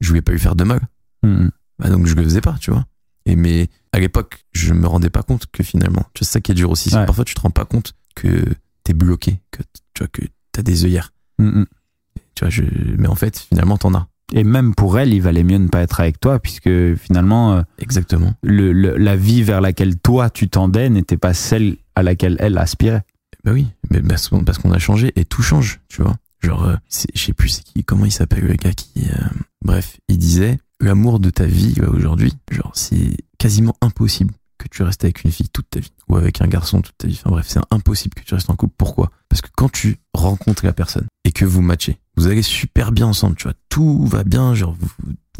je voulais pas lui faire de mal. Mhm. Bah, donc, je le faisais pas, tu vois. Et mais, à l'époque, je me rendais pas compte que finalement, tu vois, c'est ça qui est dur aussi. Ouais. Parfois, tu te rends pas compte que t'es bloqué, que, tu vois, que t'as des œillères. Mhm. Tu vois, je, mais en fait, finalement, t'en as. Et même pour elle, il valait mieux ne pas être avec toi, puisque finalement, euh, Exactement. le, le- la vie vers laquelle toi tu tendais n'était pas celle à laquelle elle aspirait. Bah oui, mais parce qu'on a changé et tout change, tu vois. Genre, euh, je sais plus comment il s'appelle le gars qui. euh, bref, il disait l'amour de ta vie là, aujourd'hui, genre c'est quasiment impossible que tu restes avec une fille toute ta vie ou avec un garçon toute ta vie. Enfin bref, c'est impossible que tu restes en couple. Pourquoi? Parce que quand tu rencontres la personne et que vous matchez, vous allez super bien ensemble, tu vois. Tout va bien, genre vous.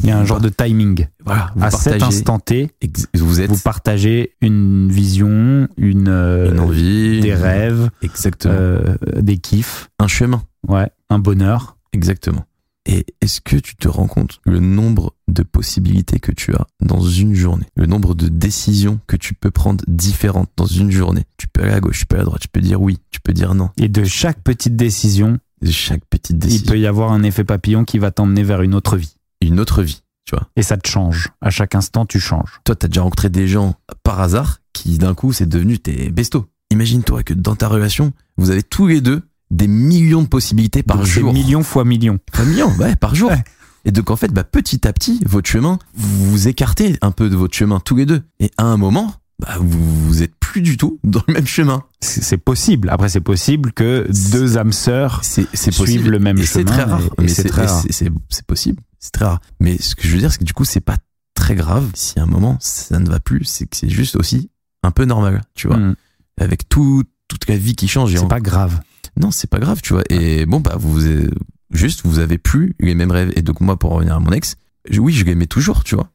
Il y a un genre de timing. voilà, à cet instant T, vous êtes vous partagez une vision, une, euh, une envie, des une- rêves, exactement, euh, des kiffs, un chemin. ouais, un bonheur. Exactement. Et est-ce que tu te rends compte le nombre de possibilités que tu as dans une journée, le nombre de décisions que tu peux prendre différentes dans une journée? Tu peux aller à gauche, tu peux aller à droite, tu peux dire oui, tu peux dire non. Et de chaque petite décision, De chaque petite il décision, peut y avoir un effet papillon qui va t'emmener vers une autre vie. Une autre vie, tu vois. Et ça te change. À chaque instant, tu changes. Toi, t'as déjà rencontré des gens par hasard qui d'un coup c'est devenu tes bestos. Imagine-toi que dans ta relation, vous avez tous les deux des millions de possibilités par Donc, jour. millions fois millions. Pas millions, ouais, par jour. Ouais. Et donc en fait, bah, petit à petit, votre chemin, vous vous écartez un peu de votre chemin tous les deux. Et à un moment, bah, vous, vous êtes plus du tout dans le même chemin. C'est possible. Après, c'est possible que deux âmes sœurs c'est Suivre possible. le même et c'est chemin très rare. et- et mais c'est très rare. c'est possible. C'est très rare. Mais ce que je veux dire, c'est que du coup, c'est pas très grave si à un moment ça ne va plus. C'est que c'est juste aussi un peu normal, tu vois. Hmm. Avec tout, toute la vie qui change. c'est en- pas grave. Non, c'est pas grave, tu vois. Et bon, bah, vous, euh, juste, vous avez plus les mêmes rêves. Et donc, moi, pour revenir à mon ex, oui, je l'aimais toujours, tu vois.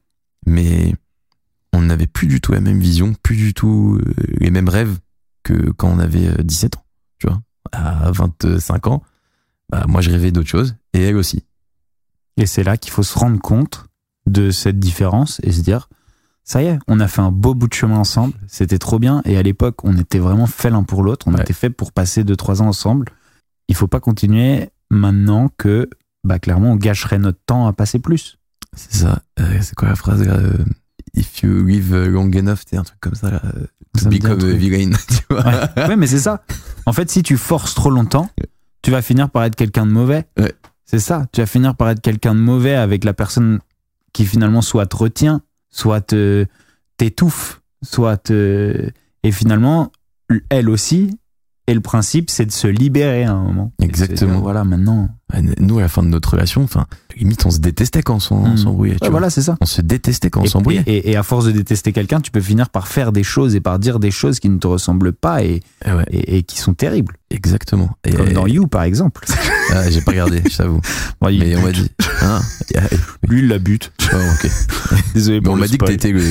Mais on n'avait plus du tout la même vision, plus du tout euh, les mêmes rêves que quand on avait euh, 17 ans, tu vois. À 25 ans, bah, moi, je rêvais d'autre chose. Et elle aussi. Et c'est là qu'il faut se rendre compte de cette différence et se dire, ça y est, on a fait un beau bout de chemin ensemble, c'était trop bien. Et à l'époque, on était vraiment fait l'un pour l'autre, on Ouais. était fait pour passer 2-3 ans ensemble. Il faut pas continuer maintenant que, bah, clairement, on gâcherait notre temps à passer plus. C'est ça. Euh, c'est quoi la phrase euh, If you live long enough, c'est un truc comme ça là. euh, Ça become a villain, tu vois. Ouais. Ouais, mais c'est ça. En fait, si tu forces trop longtemps, tu vas finir par être quelqu'un de mauvais. Ouais. C'est ça. Tu vas finir par être quelqu'un de mauvais avec la personne qui finalement soit te retient, soit te t'étouffe, soit te... Et finalement, elle aussi Et le principe, c'est de se libérer à un moment. Exactement. dire, voilà, maintenant. Nous, à la fin de notre relation, enfin, limite, on se détestait quand on Hmm. s'embrouillait. tu Ouais, voilà, c'est ça. On se détestait quand on s'embrouillait. Et, à force de détester quelqu'un, tu peux finir par faire des choses et par dire des choses qui ne te ressemblent pas et, Eh ouais, et, et qui sont terribles. exactement. Comme dans You, par exemple. Ah, j'ai pas regardé, je t'avoue. Bon, Mais on m'a dit. Hein Lui, il la bute. Oh, ok. Désolé Mais pour on m'a dit que t'étais le,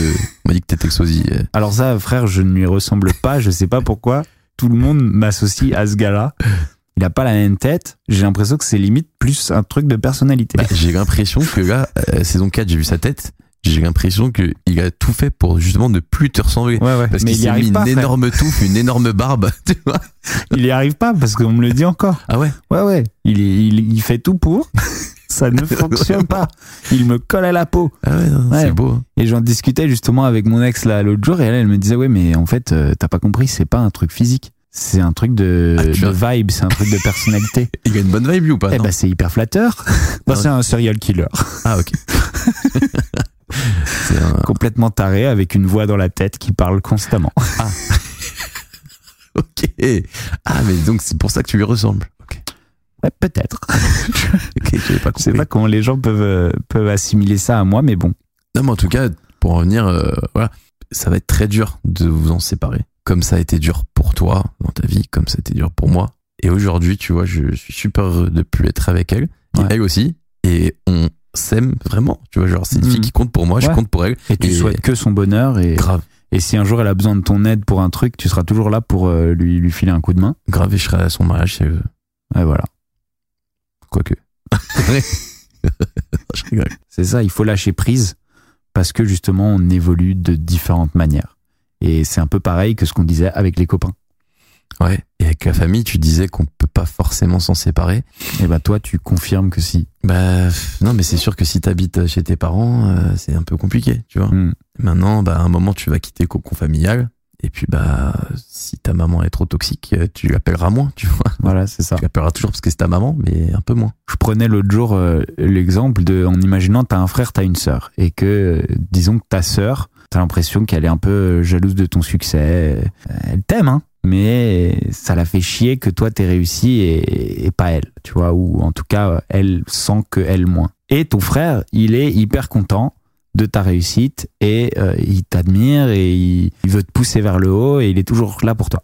on m'a dit que t'étais le sosie. euh. Alors ça, frère, je ne lui ressemble pas. Je sais pas pourquoi. Tout le monde m'associe à ce gars-là. Il a pas la même tête. J'ai l'impression que c'est limite plus un truc de personnalité. Bah, j'ai l'impression que là, euh, saison 4, j'ai vu sa tête. J'ai l'impression que il a tout fait pour justement ne plus te ressembler. ouais, ouais. Parce qu'il s'est mis pas. une frère. énorme touffe, une énorme barbe. Tu vois Il y arrive pas parce qu'on me le dit encore. ah ouais? Ouais, ouais. Il, il, il fait tout pour. Ça ne fonctionne pas. Il me colle à la peau. Ah ouais, Ouais. c'est beau. hein. Et j'en discutais justement avec mon ex là l'autre jour et elle, elle me disait ouais mais en fait euh, t'as pas compris c'est pas un truc physique c'est un truc de, Ah, de vibe c'est un truc de personnalité Il a une bonne vibe lui ou pas? Eh ben c'est hyper flatteur bah, c'est un serial killer Ah ok. c'est un... complètement taré avec une voix dans la tête qui parle constamment Ok. Ah mais donc c'est pour ça que tu lui ressembles. Ouais, peut-être Ok, j'avais pas je sais pas comment les gens peuvent euh, peuvent assimiler ça à moi mais bon Non mais en tout cas, pour en revenir, euh, voilà, ça va être très dur de vous en séparer. Comme ça a été dur pour toi dans ta vie, comme ça a été dur pour moi. Et aujourd'hui, tu vois, je suis super heureux de plus être avec elle. Et Ouais. elle aussi. Et on s'aime vraiment. Tu vois, genre, c'est une fille qui compte pour moi, je compte pour elle. et tu Et- souhaites que son bonheur et, Grave, et si un jour elle a besoin de ton aide pour un truc tu seras toujours là pour euh, lui lui filer un coup de main grave, et je serai à son mariage si elle veut. ouais voilà Quoique. je rigole. C'est ça, il faut lâcher prise parce que justement on évolue de différentes manières. Et c'est un peu pareil que ce qu'on disait avec les copains. Ouais. Et avec la famille, tu disais qu'on peut pas forcément s'en séparer. Et bah toi tu confirmes que si. Bah, non, mais c'est sûr que si t'habites chez tes parents, euh, c'est un peu compliqué, tu vois. Hmm. Maintenant, bah, à un moment, tu vas quitter le cocon familial. Et puis, bah, si ta maman est trop toxique, euh, tu l'appelleras moins, tu vois. Voilà, c'est ça. Tu l'appelleras toujours parce que c'est ta maman, mais un peu moins. Je prenais l'autre jour euh, l'exemple de en imaginant t'as un frère, t'as une sœur et que euh, disons que ta sœur, t'as l'impression qu'elle est un peu jalouse de ton succès. Elle t'aime hein, mais ça la fait chier que toi t'aies réussi et, et pas elle, tu vois, ou en tout cas elle sent que elle moins. Et ton frère, il est hyper content de ta réussite et euh, il t'admire et il, il veut te pousser vers le haut et il est toujours là pour toi.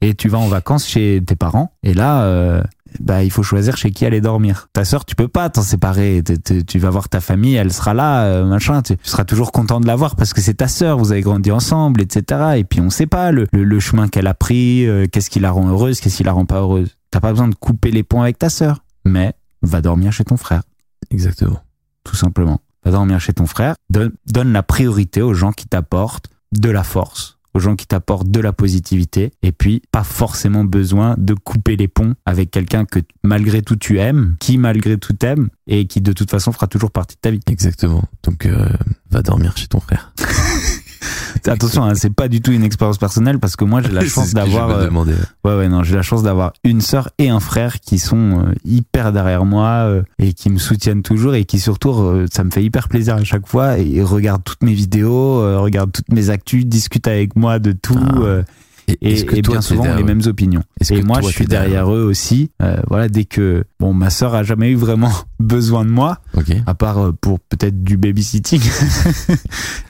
Et tu vas en vacances chez tes parents et là, euh, bah il faut choisir chez qui aller dormir. Ta sœur, tu peux pas t'en séparer. T- t- Tu vas voir ta famille, elle sera là, euh, machin. Tu tu seras toujours content de la voir parce que c'est ta sœur. Vous avez grandi ensemble, etc. Et puis on sait pas le, le, le chemin qu'elle a pris, qu'est-ce qui la rend heureuse, qu'est-ce qui la rend pas heureuse. T'as pas besoin de couper les ponts avec ta sœur, mais va dormir chez ton frère Exactement. tout simplement. Va dormir chez ton frère. Donne, donne la priorité aux gens qui t'apportent de la force, aux gens qui t'apportent de la positivité. Et puis, pas forcément besoin de couper les ponts avec quelqu'un que malgré tout tu aimes, qui malgré tout t'aime et qui de toute façon fera toujours partie de ta vie. Exactement. Donc, euh, va dormir chez ton frère. Attention, hein, c'est pas du tout une expérience personnelle parce que moi j'ai la chance d'avoir euh. Ouais, ouais, non, j'ai la chance d'avoir une sœur et un frère qui sont euh, hyper derrière moi euh, et qui me soutiennent toujours et qui surtout, euh, ça me fait hyper plaisir à chaque fois et regardent toutes mes vidéos, euh, regardent toutes mes actus, discutent avec moi de tout Ah. Et, et, est-ce que et toi, bien souvent les mêmes opinions. Et moi, je suis derrière derrière eux aussi. Euh, voilà, dès que bon, ma sœur a jamais eu vraiment besoin de moi, Ok. à part euh, pour peut-être du babysitting.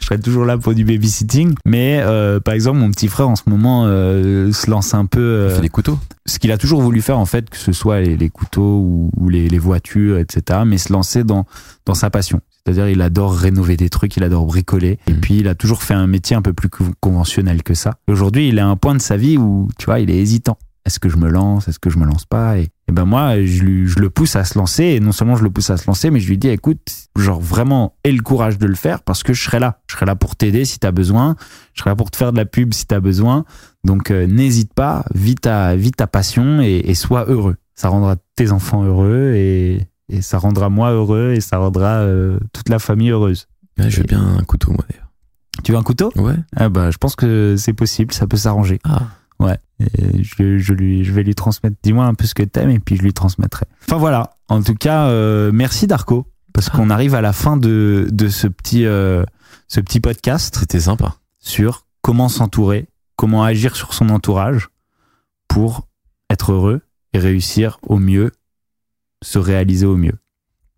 je serais toujours là pour du babysitting. Mais euh, par exemple, mon petit frère en ce moment euh, se lance un peu. Euh, fait des couteaux. ce qu'il a toujours voulu faire en fait, que ce soit les, les couteaux ou, ou les, les voitures, etc. Mais se lancer dans dans sa passion. C'est-à-dire, il adore rénover des trucs, il adore bricoler. Et Mhm. puis, il a toujours fait un métier un peu plus co- conventionnel que ça. Aujourd'hui, il est à un point de sa vie où, tu vois, il est hésitant. Est-ce que je me lance? Est-ce que je me lance pas? Et, et ben moi, je, je le pousse à se lancer. Et non seulement je le pousse à se lancer, mais je lui dis, écoute, genre vraiment, aie le courage de le faire parce que je serai là. Je serai là pour t'aider si t'as besoin. Je serai là pour te faire de la pub si t'as besoin. Donc, euh, n'hésite pas, vis ta, vis ta passion et, et sois heureux. Ça rendra tes enfants heureux et, et ça rendra moi heureux et ça rendra euh, toute la famille heureuse. Ouais, je veux bien un couteau, moi, d'ailleurs. Tu veux un couteau? Ouais. ah bah, Je pense que c'est possible, ça peut s'arranger. Ah. Ouais. Et je, je, lui, je vais lui transmettre. Dis-moi un peu ce que t'aimes et puis je lui transmettrai. Enfin voilà. En tout cas, euh, merci Darko. Parce qu'on arrive à la fin de, de ce, petit, euh, ce petit podcast C'était sympa. sur comment s'entourer, comment agir sur son entourage pour être heureux et réussir au mieux, se réaliser au mieux.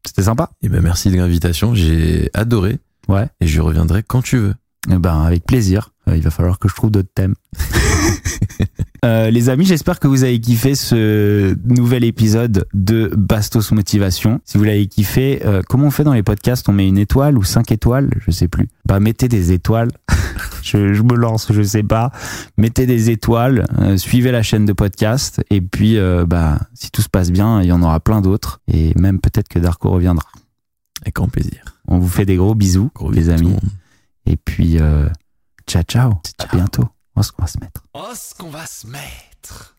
C'était sympa Et ben merci de l'invitation, j'ai adoré Ouais. et je reviendrai quand tu veux. Eh ben, avec plaisir. Euh, il va falloir que je trouve d'autres thèmes. Euh, les amis, j'espère que vous avez kiffé ce nouvel épisode de Bastos Motivation. Si vous l'avez kiffé, euh, comment on fait dans les podcasts? On met une étoile ou cinq étoiles? Je sais plus. Bah, mettez des étoiles. je, je me lance, je sais pas. Mettez des étoiles, euh, suivez la chaîne de podcast et puis, euh, bah, si tout se passe bien, il y en aura plein d'autres et même peut-être que Darko reviendra. Avec grand plaisir. On vous fait des gros bisous, Gros les amis. Et puis, euh, ciao, ciao. À bientôt. On se- on va se mettre. Oh, ce qu'on va se mettre.